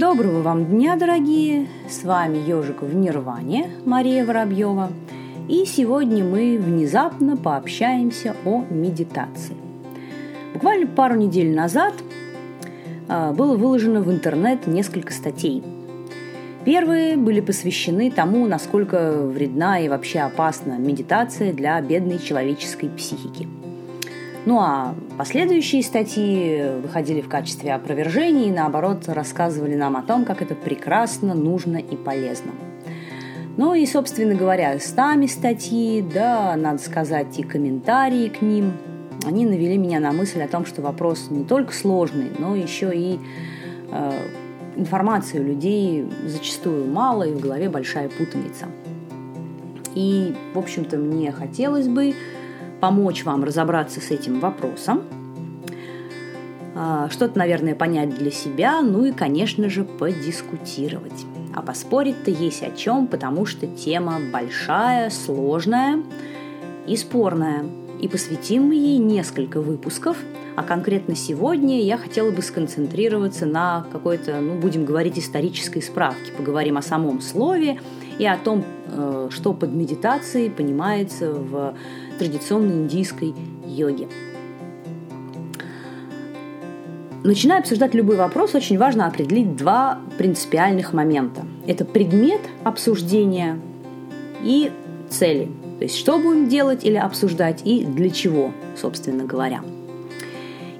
Доброго вам дня, дорогие! С вами Ежик в Нирване, Мария Воробьева. И сегодня мы внезапно пообщаемся о медитации. Буквально пару недель назад а, было выложено в интернет несколько статей. Первые были посвящены тому, насколько вредна и вообще опасна медитация для бедной человеческой психики – ну а последующие статьи выходили в качестве опровержений и наоборот рассказывали нам о том, как это прекрасно, нужно и полезно. Ну и, собственно говоря, сами статьи, да, надо сказать, и комментарии к ним, они навели меня на мысль о том, что вопрос не только сложный, но еще и э, информации у людей зачастую мало, и в голове большая путаница. И, в общем-то, мне хотелось бы помочь вам разобраться с этим вопросом, а, что-то, наверное, понять для себя, ну и, конечно же, подискутировать. А поспорить-то есть о чем, потому что тема большая, сложная и спорная. И посвятим мы ей несколько выпусков, а конкретно сегодня я хотела бы сконцентрироваться на какой-то, ну, будем говорить, исторической справке. Поговорим о самом слове и о том, э, что под медитацией понимается в традиционной индийской йоги. Начиная обсуждать любой вопрос, очень важно определить два принципиальных момента. Это предмет обсуждения и цели. То есть, что будем делать или обсуждать и для чего, собственно говоря.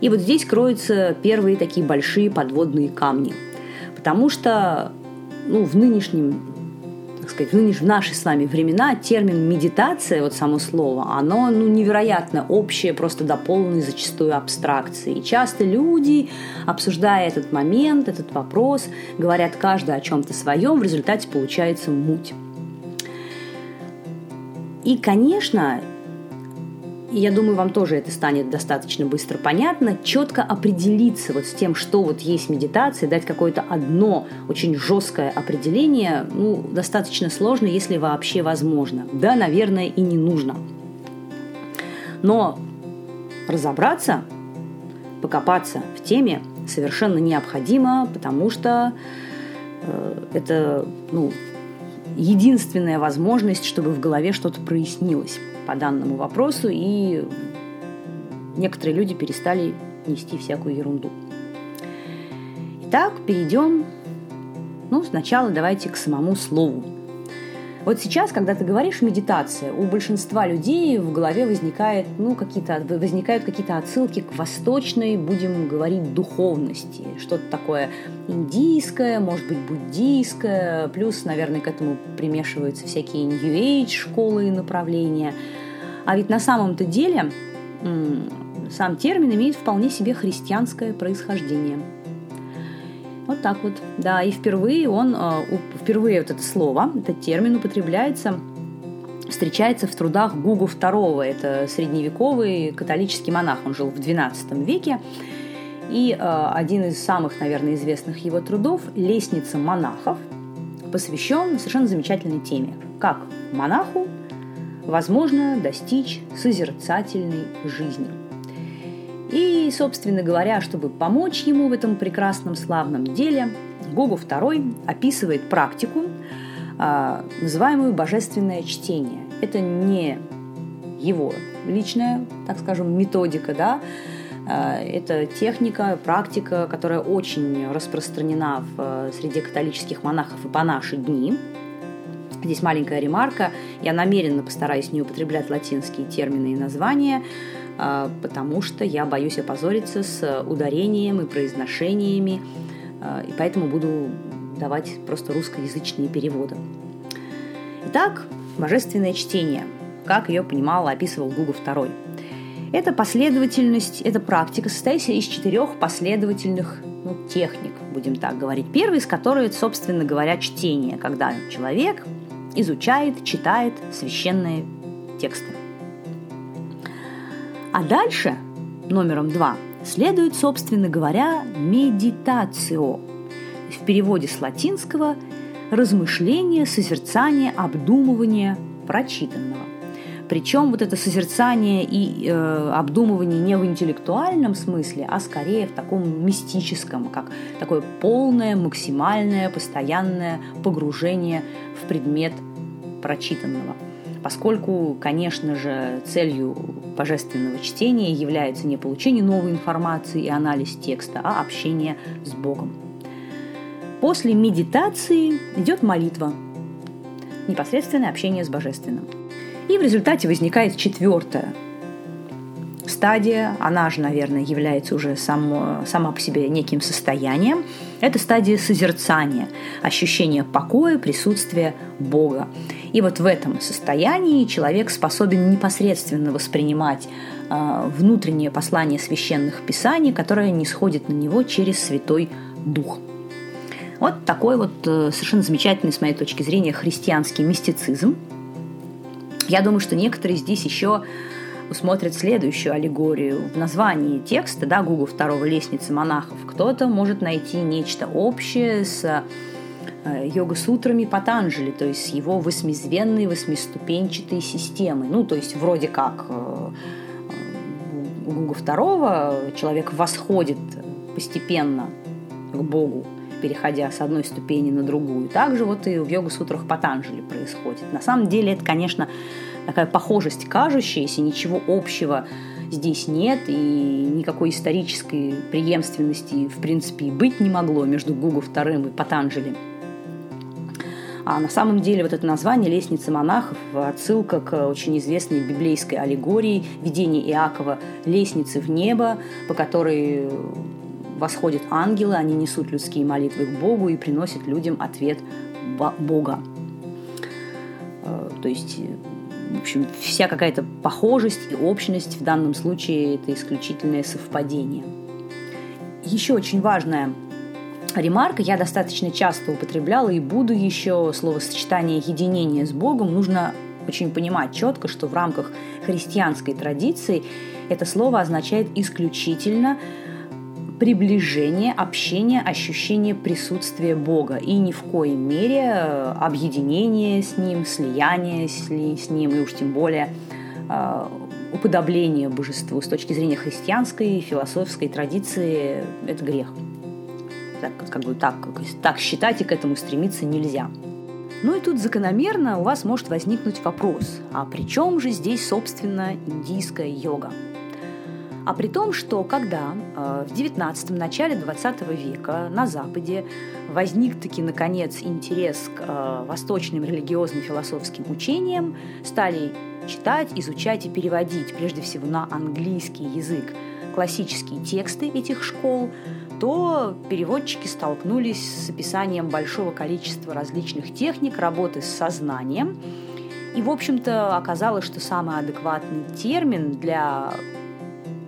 И вот здесь кроются первые такие большие подводные камни. Потому что ну, в нынешнем сказать, в, нынеш, в наши с вами времена термин медитация, вот само слово, оно ну, невероятно общее, просто до полной зачастую абстракции. И часто люди, обсуждая этот момент, этот вопрос, говорят каждый о чем-то своем, в результате получается муть. И, конечно, и я думаю, вам тоже это станет достаточно быстро понятно, четко определиться вот с тем, что вот есть медитация, дать какое-то одно очень жесткое определение, ну, достаточно сложно, если вообще возможно. Да, наверное, и не нужно. Но разобраться, покопаться в теме совершенно необходимо, потому что э, это ну, единственная возможность, чтобы в голове что-то прояснилось по данному вопросу, и некоторые люди перестали нести всякую ерунду. Итак, перейдем, ну, сначала давайте к самому слову. Вот сейчас, когда ты говоришь медитация, у большинства людей в голове возникает, ну, какие-то, возникают какие-то отсылки к восточной, будем говорить, духовности. Что-то такое индийское, может быть, буддийское. Плюс, наверное, к этому примешиваются всякие New Age школы и направления. А ведь на самом-то деле сам термин имеет вполне себе христианское происхождение – вот так вот. Да, и впервые он, э, впервые вот это слово, этот термин употребляется встречается в трудах Гугу II. Это средневековый католический монах. Он жил в XII веке. И э, один из самых, наверное, известных его трудов «Лестница монахов» посвящен совершенно замечательной теме. Как монаху возможно достичь созерцательной жизни – и, собственно говоря, чтобы помочь ему в этом прекрасном славном деле, Гогу II описывает практику, а, называемую божественное чтение. Это не его личная, так скажем, методика, да, а, это техника, практика, которая очень распространена в э, среде католических монахов и по наши дни. Здесь маленькая ремарка. Я намеренно постараюсь не употреблять латинские термины и названия, потому что я боюсь опозориться с ударением и произношениями, а, и поэтому буду давать просто русскоязычные переводы. Итак, божественное чтение, как ее понимал, описывал Гугу II. Это последовательность, это практика, состоящая из четырех последовательных ну, техник, будем так говорить. Первый из которых, собственно говоря, чтение, когда человек изучает, читает священные тексты. А дальше, номером два, следует, собственно говоря, медитацио. В переводе с латинского размышление, созерцание, обдумывание прочитанного. Причем вот это созерцание и э, обдумывание не в интеллектуальном смысле, а скорее в таком мистическом, как такое полное, максимальное, постоянное погружение в предмет прочитанного. Поскольку, конечно же, целью божественного чтения является не получение новой информации и анализ текста, а общение с Богом. После медитации идет молитва, непосредственное общение с Божественным. И в результате возникает четвертая стадия, она же, наверное, является уже само, сама по себе неким состоянием. Это стадия созерцания, ощущение покоя, присутствия Бога. И вот в этом состоянии человек способен непосредственно воспринимать э, внутреннее послание священных писаний, которое не сходит на него через Святой Дух. Вот такой вот э, совершенно замечательный, с моей точки зрения, христианский мистицизм. Я думаю, что некоторые здесь еще усмотрят следующую аллегорию. В названии текста, да, Гугу второго лестницы монахов, кто-то может найти нечто общее с э, йога-сутрами Патанджали, то есть его восьмизвенной, восьмиступенчатой системой. Ну, то есть вроде как э, у Гуга второго человек восходит постепенно к Богу, переходя с одной ступени на другую. Также вот и в йога-сутрах Патанджали происходит. На самом деле это, конечно, такая похожесть кажущаяся, ничего общего здесь нет, и никакой исторической преемственности, в принципе, и быть не могло между Гугу II и Патанджали. А на самом деле вот это название «Лестница монахов» – отсылка к очень известной библейской аллегории видения Иакова «Лестницы в небо», по которой восходят ангелы, они несут людские молитвы к Богу и приносят людям ответ Бога. Э, то есть в общем, вся какая-то похожесть и общность в данном случае это исключительное совпадение. Еще очень важная ремарка, я достаточно часто употребляла и буду еще. Словосочетание единения с Богом нужно очень понимать четко, что в рамках христианской традиции это слово означает исключительно приближение, общение, ощущение присутствия Бога и ни в коей мере э, объединение с Ним, слияние с, Ним и уж тем более э, уподобление божеству с точки зрения христианской философской традиции – это грех. Так, как бы так, так считать и к этому стремиться нельзя. Ну и тут закономерно у вас может возникнуть вопрос, а при чем же здесь, собственно, индийская йога? А при том, что когда э, в 19 начале 20 века на Западе возник таки, наконец, интерес к э, восточным религиозным философским учениям, стали читать, изучать и переводить, прежде всего на английский язык, классические тексты этих школ, то переводчики столкнулись с описанием большого количества различных техник работы с сознанием. И, в общем-то, оказалось, что самый адекватный термин для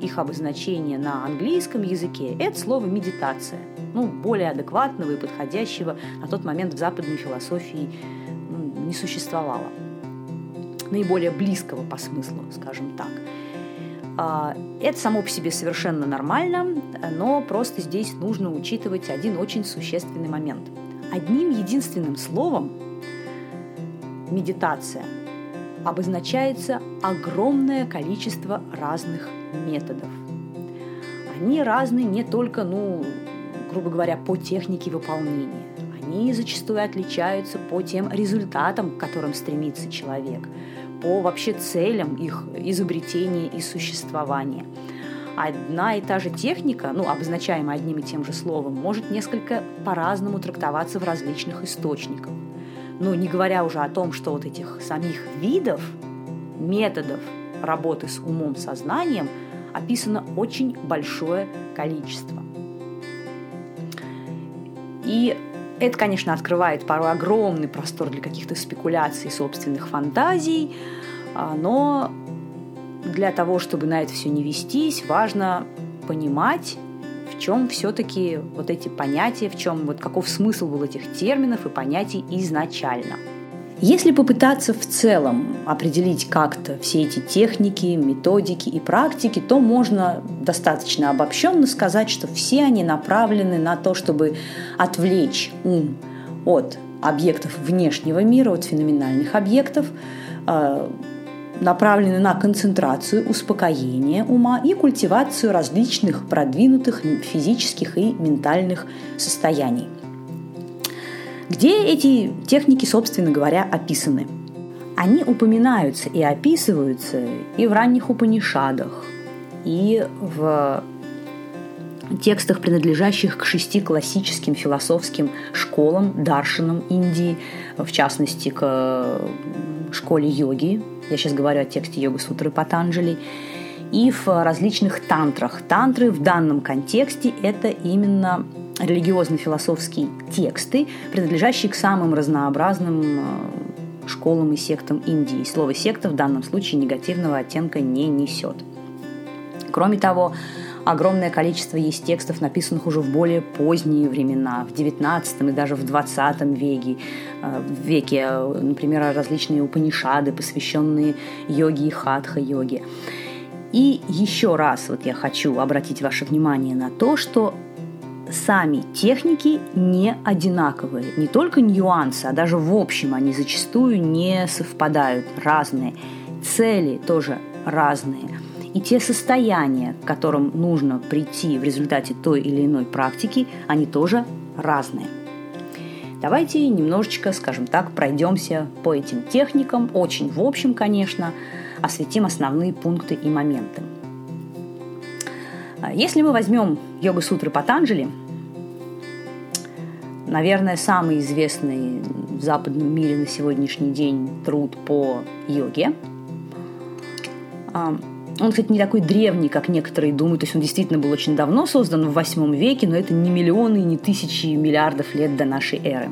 их обозначение на английском языке – это слово «медитация». Ну, более адекватного и подходящего на тот момент в западной философии ну, не существовало. Наиболее близкого по смыслу, скажем так. А, это само по себе совершенно нормально, но просто здесь нужно учитывать один очень существенный момент. Одним единственным словом медитация обозначается огромное количество разных методов. Они разные не только, ну, грубо говоря, по технике выполнения. Они зачастую отличаются по тем результатам, к которым стремится человек, по вообще целям их изобретения и существования. Одна и та же техника, ну, обозначаемая одним и тем же словом, может несколько по-разному трактоваться в различных источниках. Ну, не говоря уже о том, что вот этих самих видов, методов работы с умом, сознанием описано очень большое количество. И это, конечно, открывает порой огромный простор для каких-то спекуляций, собственных фантазий, а, но для того, чтобы на это все не вестись, важно понимать, в чем все-таки вот эти понятия, в чем вот каков смысл был этих терминов и понятий изначально – если попытаться в целом определить как-то все эти техники, методики и практики, то можно достаточно обобщенно сказать, что все они направлены на то, чтобы отвлечь ум от объектов внешнего мира, от феноменальных объектов, э, направлены на концентрацию, успокоение ума и культивацию различных продвинутых физических и ментальных состояний. Где эти техники, собственно говоря, описаны? Они упоминаются и описываются и в ранних Упанишадах, и в текстах, принадлежащих к шести классическим философским школам, даршинам Индии, в частности, к школе йоги. Я сейчас говорю о тексте йога-сутры Патанджали. И в различных тантрах. Тантры в данном контексте – это именно религиозно-философские тексты, принадлежащие к самым разнообразным э, школам и сектам Индии. Слово «секта» в данном случае негативного оттенка не несет. Кроме того, огромное количество есть текстов, написанных уже в более поздние времена, в XIX и даже в XX веке. Э, веке например, различные упанишады, посвященные йоге и хатха-йоге. И еще раз вот я хочу обратить ваше внимание на то, что сами техники не одинаковые. Не только нюансы, а даже в общем они зачастую не совпадают, разные. Цели тоже разные – и те состояния, к которым нужно прийти в результате той или иной практики, они тоже разные. Давайте немножечко, скажем так, пройдемся по этим техникам, очень в общем, конечно, осветим основные пункты и моменты. Если мы возьмем йога-сутры Патанджали, наверное, самый известный в западном мире на сегодняшний день труд по йоге – он, кстати, не такой древний, как некоторые думают. То есть он действительно был очень давно создан, в восьмом веке, но это не миллионы, не тысячи миллиардов лет до нашей эры.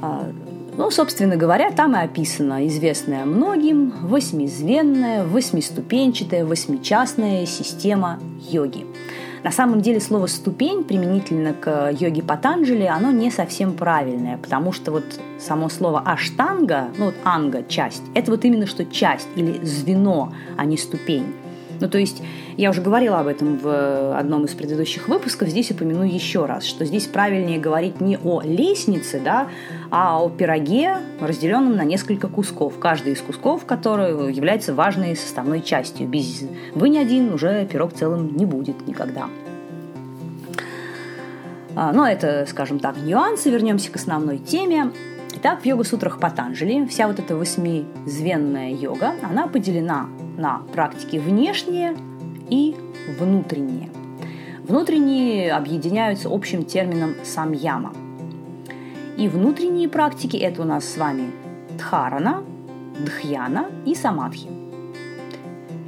А, ну, собственно говоря, там и описана известная многим восьмизвенная, восьмиступенчатая, восьмичастная система йоги – на самом деле слово «ступень» применительно к йоге Патанджали, оно не совсем правильное, потому что вот само слово «аштанга», ну вот «анга» – часть, это вот именно что часть или звено, а не ступень. Ну, то есть, я уже говорила об этом в одном из предыдущих выпусков, здесь упомяну еще раз, что здесь правильнее говорить не о лестнице, да, а о пироге, разделенном на несколько кусков, каждый из кусков, который является важной составной частью. Без вы ни один уже пирог целым не будет никогда. А, но это, скажем так, нюансы. Вернемся к основной теме. Итак, в йога-сутрах Патанджали вся вот эта восьмизвенная йога, она поделена на практики внешние и внутренние. Внутренние объединяются общим термином самьяма. И внутренние практики – это у нас с вами дхарана, дхьяна и самадхи.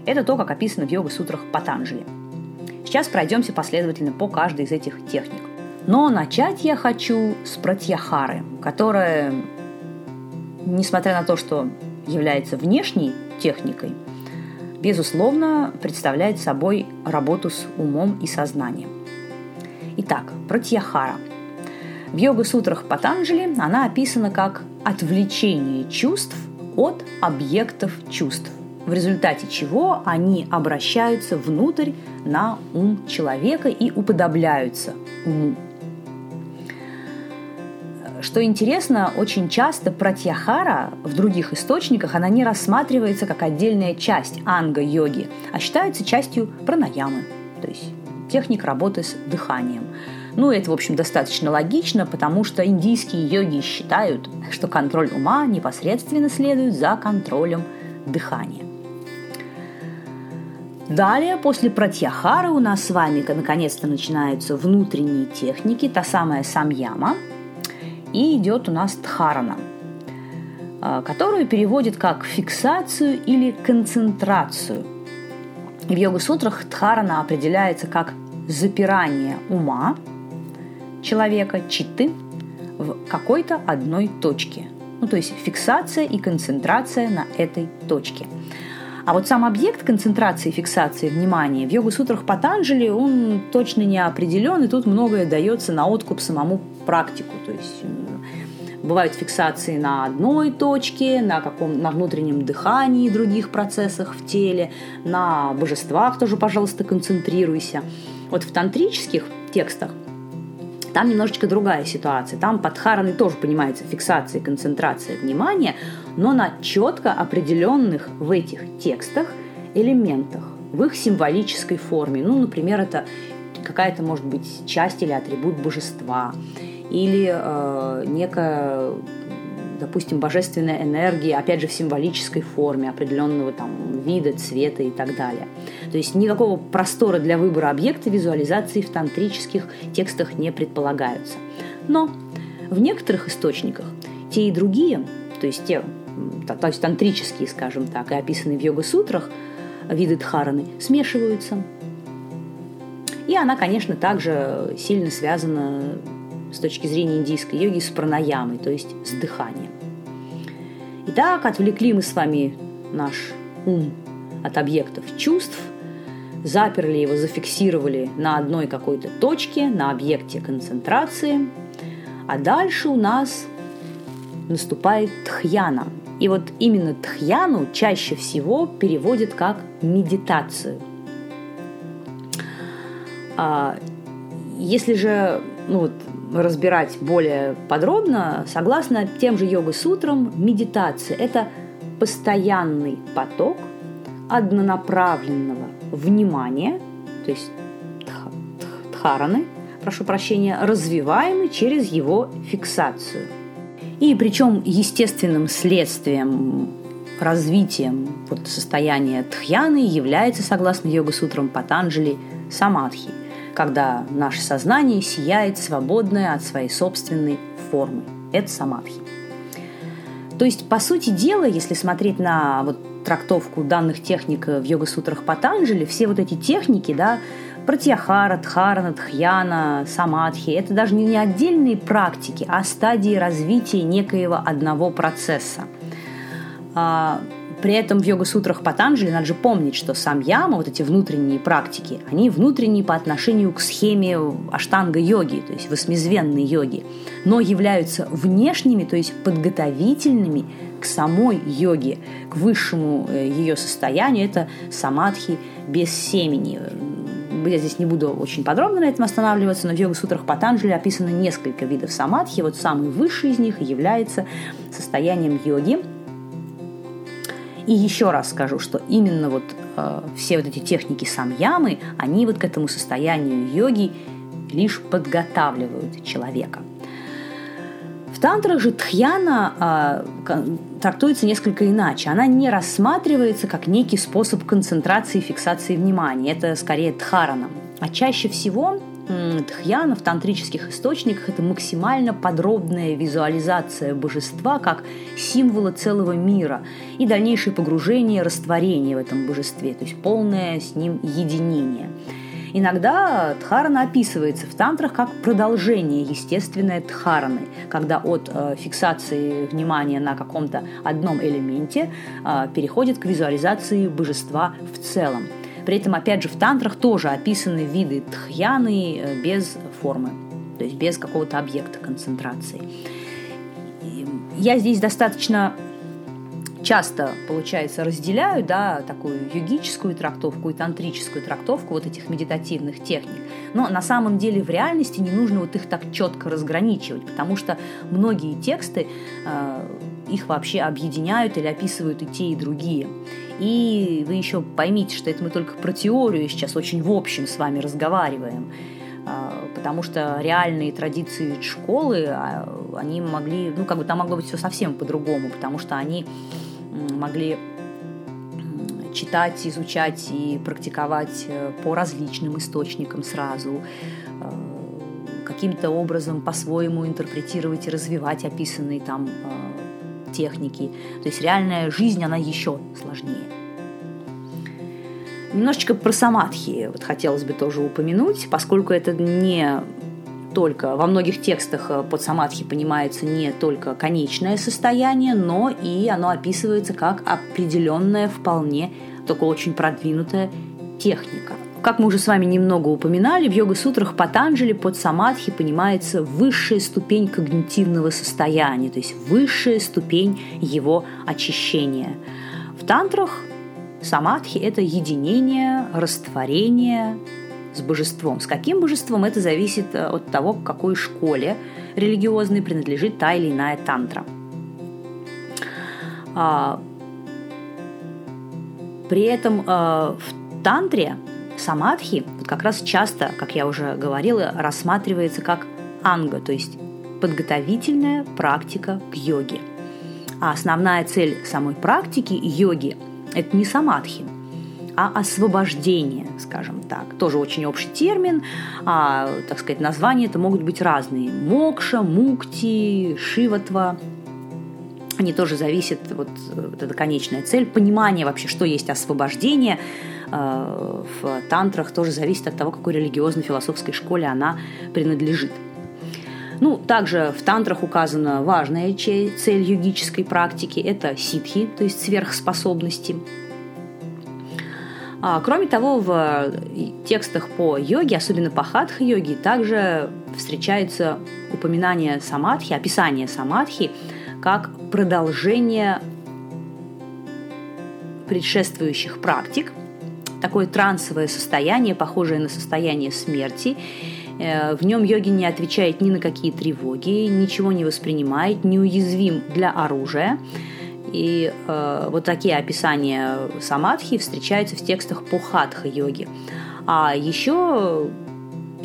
Это то, как описано в йога-сутрах Патанджали. Сейчас пройдемся последовательно по каждой из этих техник. Но начать я хочу с пратьяхары, которая, несмотря на то, что является внешней техникой – безусловно, представляет собой работу с умом и сознанием. Итак, Пратьяхара. В йога-сутрах Патанджали она описана как отвлечение чувств от объектов чувств, в результате чего они обращаются внутрь на ум человека и уподобляются уму. Что интересно, очень часто пратьяхара в других источниках она не рассматривается как отдельная часть анга-йоги, а считается частью пранаямы, то есть техник работы с дыханием. Ну, это, в общем, достаточно логично, потому что индийские йоги считают, что контроль ума непосредственно следует за контролем дыхания. Далее, после пратьяхары у нас с вами наконец-то начинаются внутренние техники, та самая самьяма – и идет у нас Дхарана, а, которую переводит как фиксацию или концентрацию. В йога-сутрах Дхарана определяется как запирание ума человека, читы, в какой-то одной точке. Ну, то есть фиксация и концентрация на этой точке. А вот сам объект концентрации и фиксации внимания в йога-сутрах Патанджали, он точно не определен, и тут многое дается на откуп самому практику. То есть Бывают фиксации на одной точке, на, каком, на внутреннем дыхании и других процессах в теле, на божествах тоже, пожалуйста, концентрируйся. Вот в тантрических текстах там немножечко другая ситуация. Там под хараной тоже понимается фиксация концентрация внимания, но на четко определенных в этих текстах элементах, в их символической форме. Ну, например, это какая-то, может быть, часть или атрибут божества, или э, некая допустим, божественная энергия, опять же, в символической форме определенного там вида, цвета и так далее. То есть никакого простора для выбора объекта визуализации в тантрических текстах не предполагаются. Но в некоторых источниках те и другие, то есть те, то есть тантрические, скажем так, и описанные в йога-сутрах, виды дхараны смешиваются. И она, конечно, также сильно связана с точки зрения индийской йоги с пранаямой, то есть с дыханием. Итак, отвлекли мы с вами наш ум от объектов чувств, заперли его, зафиксировали на одной какой-то точке, на объекте концентрации, а дальше у нас наступает тхьяна. И вот именно тхьяну чаще всего переводят как медитацию. А если же ну вот, разбирать более подробно, согласно тем же йога-сутрам, медитация – это постоянный поток однонаправленного внимания, то есть дхараны, прошу прощения, развиваемый через его фиксацию. И причем естественным следствием развитием вот состояния тхьяны является, согласно йога-сутрам Патанджали, самадхи – когда наше сознание сияет свободное от своей собственной формы. Это самадхи. То есть, по сути дела, если смотреть на вот трактовку данных техник в йога-сутрах Патанджали, все вот эти техники, да, Пратьяхара, Дхарана, Дхьяна, Самадхи – это даже не отдельные практики, а стадии развития некоего одного процесса. При этом в йога-сутрах Патанджали надо же помнить, что сам яма, вот эти внутренние практики, они внутренние по отношению к схеме аштанга-йоги, то есть восьмизвенной йоги, но являются внешними, то есть подготовительными к самой йоге, к высшему э, ее состоянию. Это самадхи без семени. Я здесь не буду очень подробно на этом останавливаться, но в йога-сутрах Патанджали описано несколько видов самадхи. Вот самый высший из них является состоянием йоги – и еще раз скажу, что именно вот э, все вот эти техники самьямы, они вот к этому состоянию йоги лишь подготавливают человека. В тантрах же тхьяна э, трактуется несколько иначе. Она не рассматривается как некий способ концентрации и фиксации внимания. Это скорее дхарана. А чаще всего Дхьяна в тантрических источниках – это максимально подробная визуализация божества как символа целого мира и дальнейшее погружение, растворение в этом божестве, то есть полное с ним единение. Иногда дхарана описывается в тантрах как продолжение естественной дхараны, когда от э, фиксации внимания на каком-то одном элементе э, переходит к визуализации божества в целом – при этом, опять же, в тантрах тоже описаны виды тхьяны э, без формы, то есть без какого-то объекта концентрации. Я здесь достаточно часто, получается, разделяю да, такую йогическую трактовку и тантрическую трактовку вот этих медитативных техник. Но на самом деле в реальности не нужно вот их так четко разграничивать, потому что многие тексты э, их вообще объединяют или описывают и те, и другие. И вы еще поймите, что это мы только про теорию сейчас очень в общем с вами разговариваем а, потому что реальные традиции школы, а, они могли, ну, как бы там могло быть все совсем по-другому, потому что они могли читать, изучать и практиковать э, по различным источникам сразу, э, каким-то образом по-своему интерпретировать и развивать описанные там э, техники. То есть реальная жизнь, она еще сложнее. Немножечко про самадхи вот хотелось бы тоже упомянуть, поскольку это не только, во многих текстах э, под самадхи понимается не только конечное состояние, но и оно описывается как определенная вполне, только очень продвинутая техника. Как мы уже с вами немного упоминали, в йога-сутрах Патанджали под самадхи понимается высшая ступень когнитивного состояния, то есть высшая ступень его очищения. В тантрах самадхи – это единение, растворение с божеством. С каким божеством это зависит э, от того, к какой школе религиозной принадлежит та или иная тантра. А, при этом а, в тантре самадхи вот как раз часто, как я уже говорила, рассматривается как анга, то есть подготовительная практика к йоге. А основная цель самой практики йоги – это не самадхи, а освобождение, скажем так. Тоже очень общий термин, а, так сказать, названия это могут быть разные. Мокша, мукти, шиватва. Они тоже зависят, вот, вот эта конечная цель, понимание вообще, что есть освобождение в тантрах, тоже зависит от того, какой религиозно-философской школе она принадлежит. Ну, также в тантрах указана важная цель йогической практики – это ситхи, то есть сверхспособности. А, кроме того, в текстах по йоге, особенно по хатха-йоге, также встречаются упоминания самадхи, описание самадхи как продолжение предшествующих практик, такое трансовое состояние, похожее на состояние смерти, Э, в нем йоги не отвечает ни на какие тревоги, ничего не воспринимает, неуязвим для оружия. И э, вот такие описания самадхи встречаются в текстах по хатха-йоги. А еще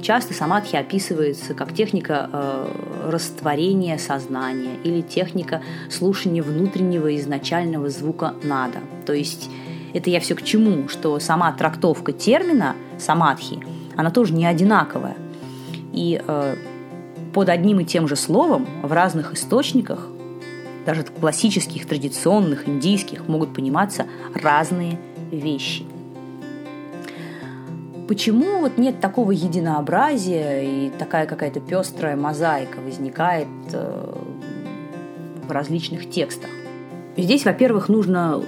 часто самадхи описывается как техника э, растворения сознания или техника слушания внутреннего изначального звука нада. То есть это я все к чему, что сама трактовка термина самадхи, она тоже не одинаковая. И э, под одним и тем же словом в разных источниках, даже классических, традиционных, индийских, могут пониматься разные вещи. Почему вот нет такого единообразия и такая какая-то пестрая мозаика возникает э, в различных текстах? Здесь, во-первых, нужно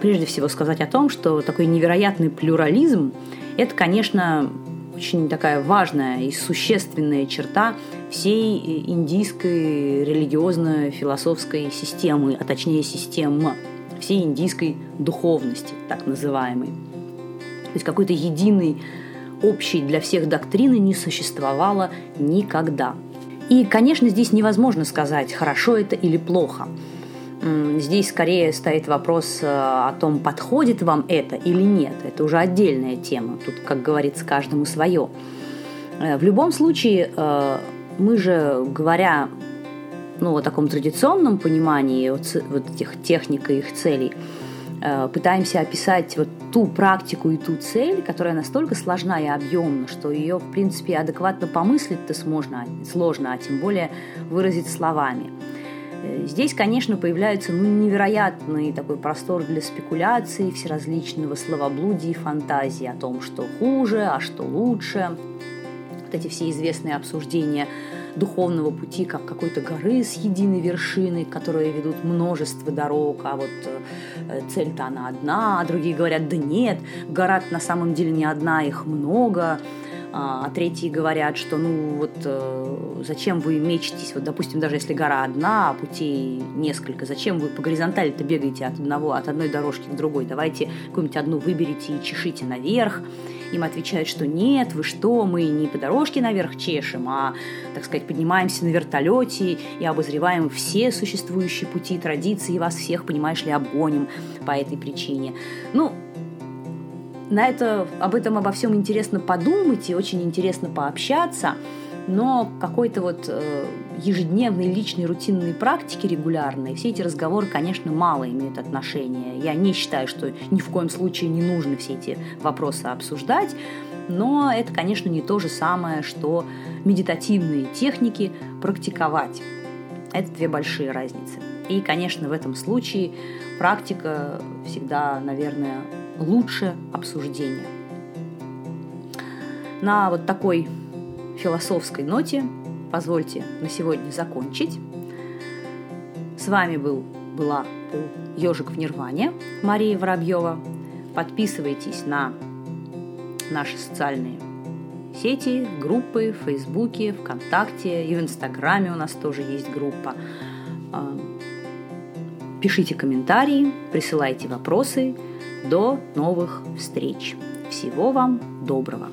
прежде всего сказать о том, что такой невероятный плюрализм – это, конечно, очень такая важная и существенная черта всей индийской религиозно-философской системы, а точнее системы, всей индийской духовности, так называемой. То есть какой-то единой общей для всех доктрины не существовало никогда. И, конечно, здесь невозможно сказать, хорошо это или плохо – Здесь скорее стоит вопрос э, о том, подходит вам это или нет. Это уже отдельная тема. Тут, как говорится, каждому свое. Э, в любом случае, э, мы же, говоря ну, о таком традиционном понимании вот, этих техник и их целей, пытаемся описать вот ту практику и ту цель, которая настолько сложна и объемна, что ее, в принципе, адекватно помыслить-то сложно, сложно, а тем более выразить словами – здесь, конечно, появляется ну, невероятный такой простор для спекуляций, всеразличного словоблудия и фантазии о том, что хуже, а что лучше. Вот эти все известные обсуждения духовного пути как какой-то горы с единой вершиной, которые ведут множество дорог, а вот э, цель-то она одна, а другие говорят, да нет, гора на самом деле не одна, их много, а, а третьи говорят, что ну вот э, зачем вы мечетесь, вот допустим, даже если гора одна, а путей несколько, зачем вы по горизонтали-то бегаете от одного, от одной дорожки к другой, давайте какую-нибудь одну выберите и чешите наверх. Им отвечают, что нет, вы что, мы не по дорожке наверх чешем, а, так сказать, поднимаемся на вертолете и обозреваем все существующие пути, традиции, и вас всех, понимаешь ли, обгоним по этой причине. Ну, на это, об этом обо всем интересно подумать и очень интересно пообщаться, но какой-то вот э, ежедневной личной рутинной практики регулярной все эти разговоры, конечно, мало имеют отношения. Я не считаю, что ни в коем случае не нужно все эти вопросы обсуждать, но это, конечно, не то же самое, что медитативные техники практиковать. Это две большие разницы. И, конечно, в этом случае практика всегда, наверное, лучше обсуждения. На вот такой философской ноте позвольте на сегодня закончить. С вами был, была Ежик в Нирване Мария Воробьева. Подписывайтесь на наши социальные сети, группы в Фейсбуке, ВКонтакте и в Инстаграме у нас тоже есть группа. А, пишите комментарии, присылайте вопросы – до новых встреч. Всего вам доброго!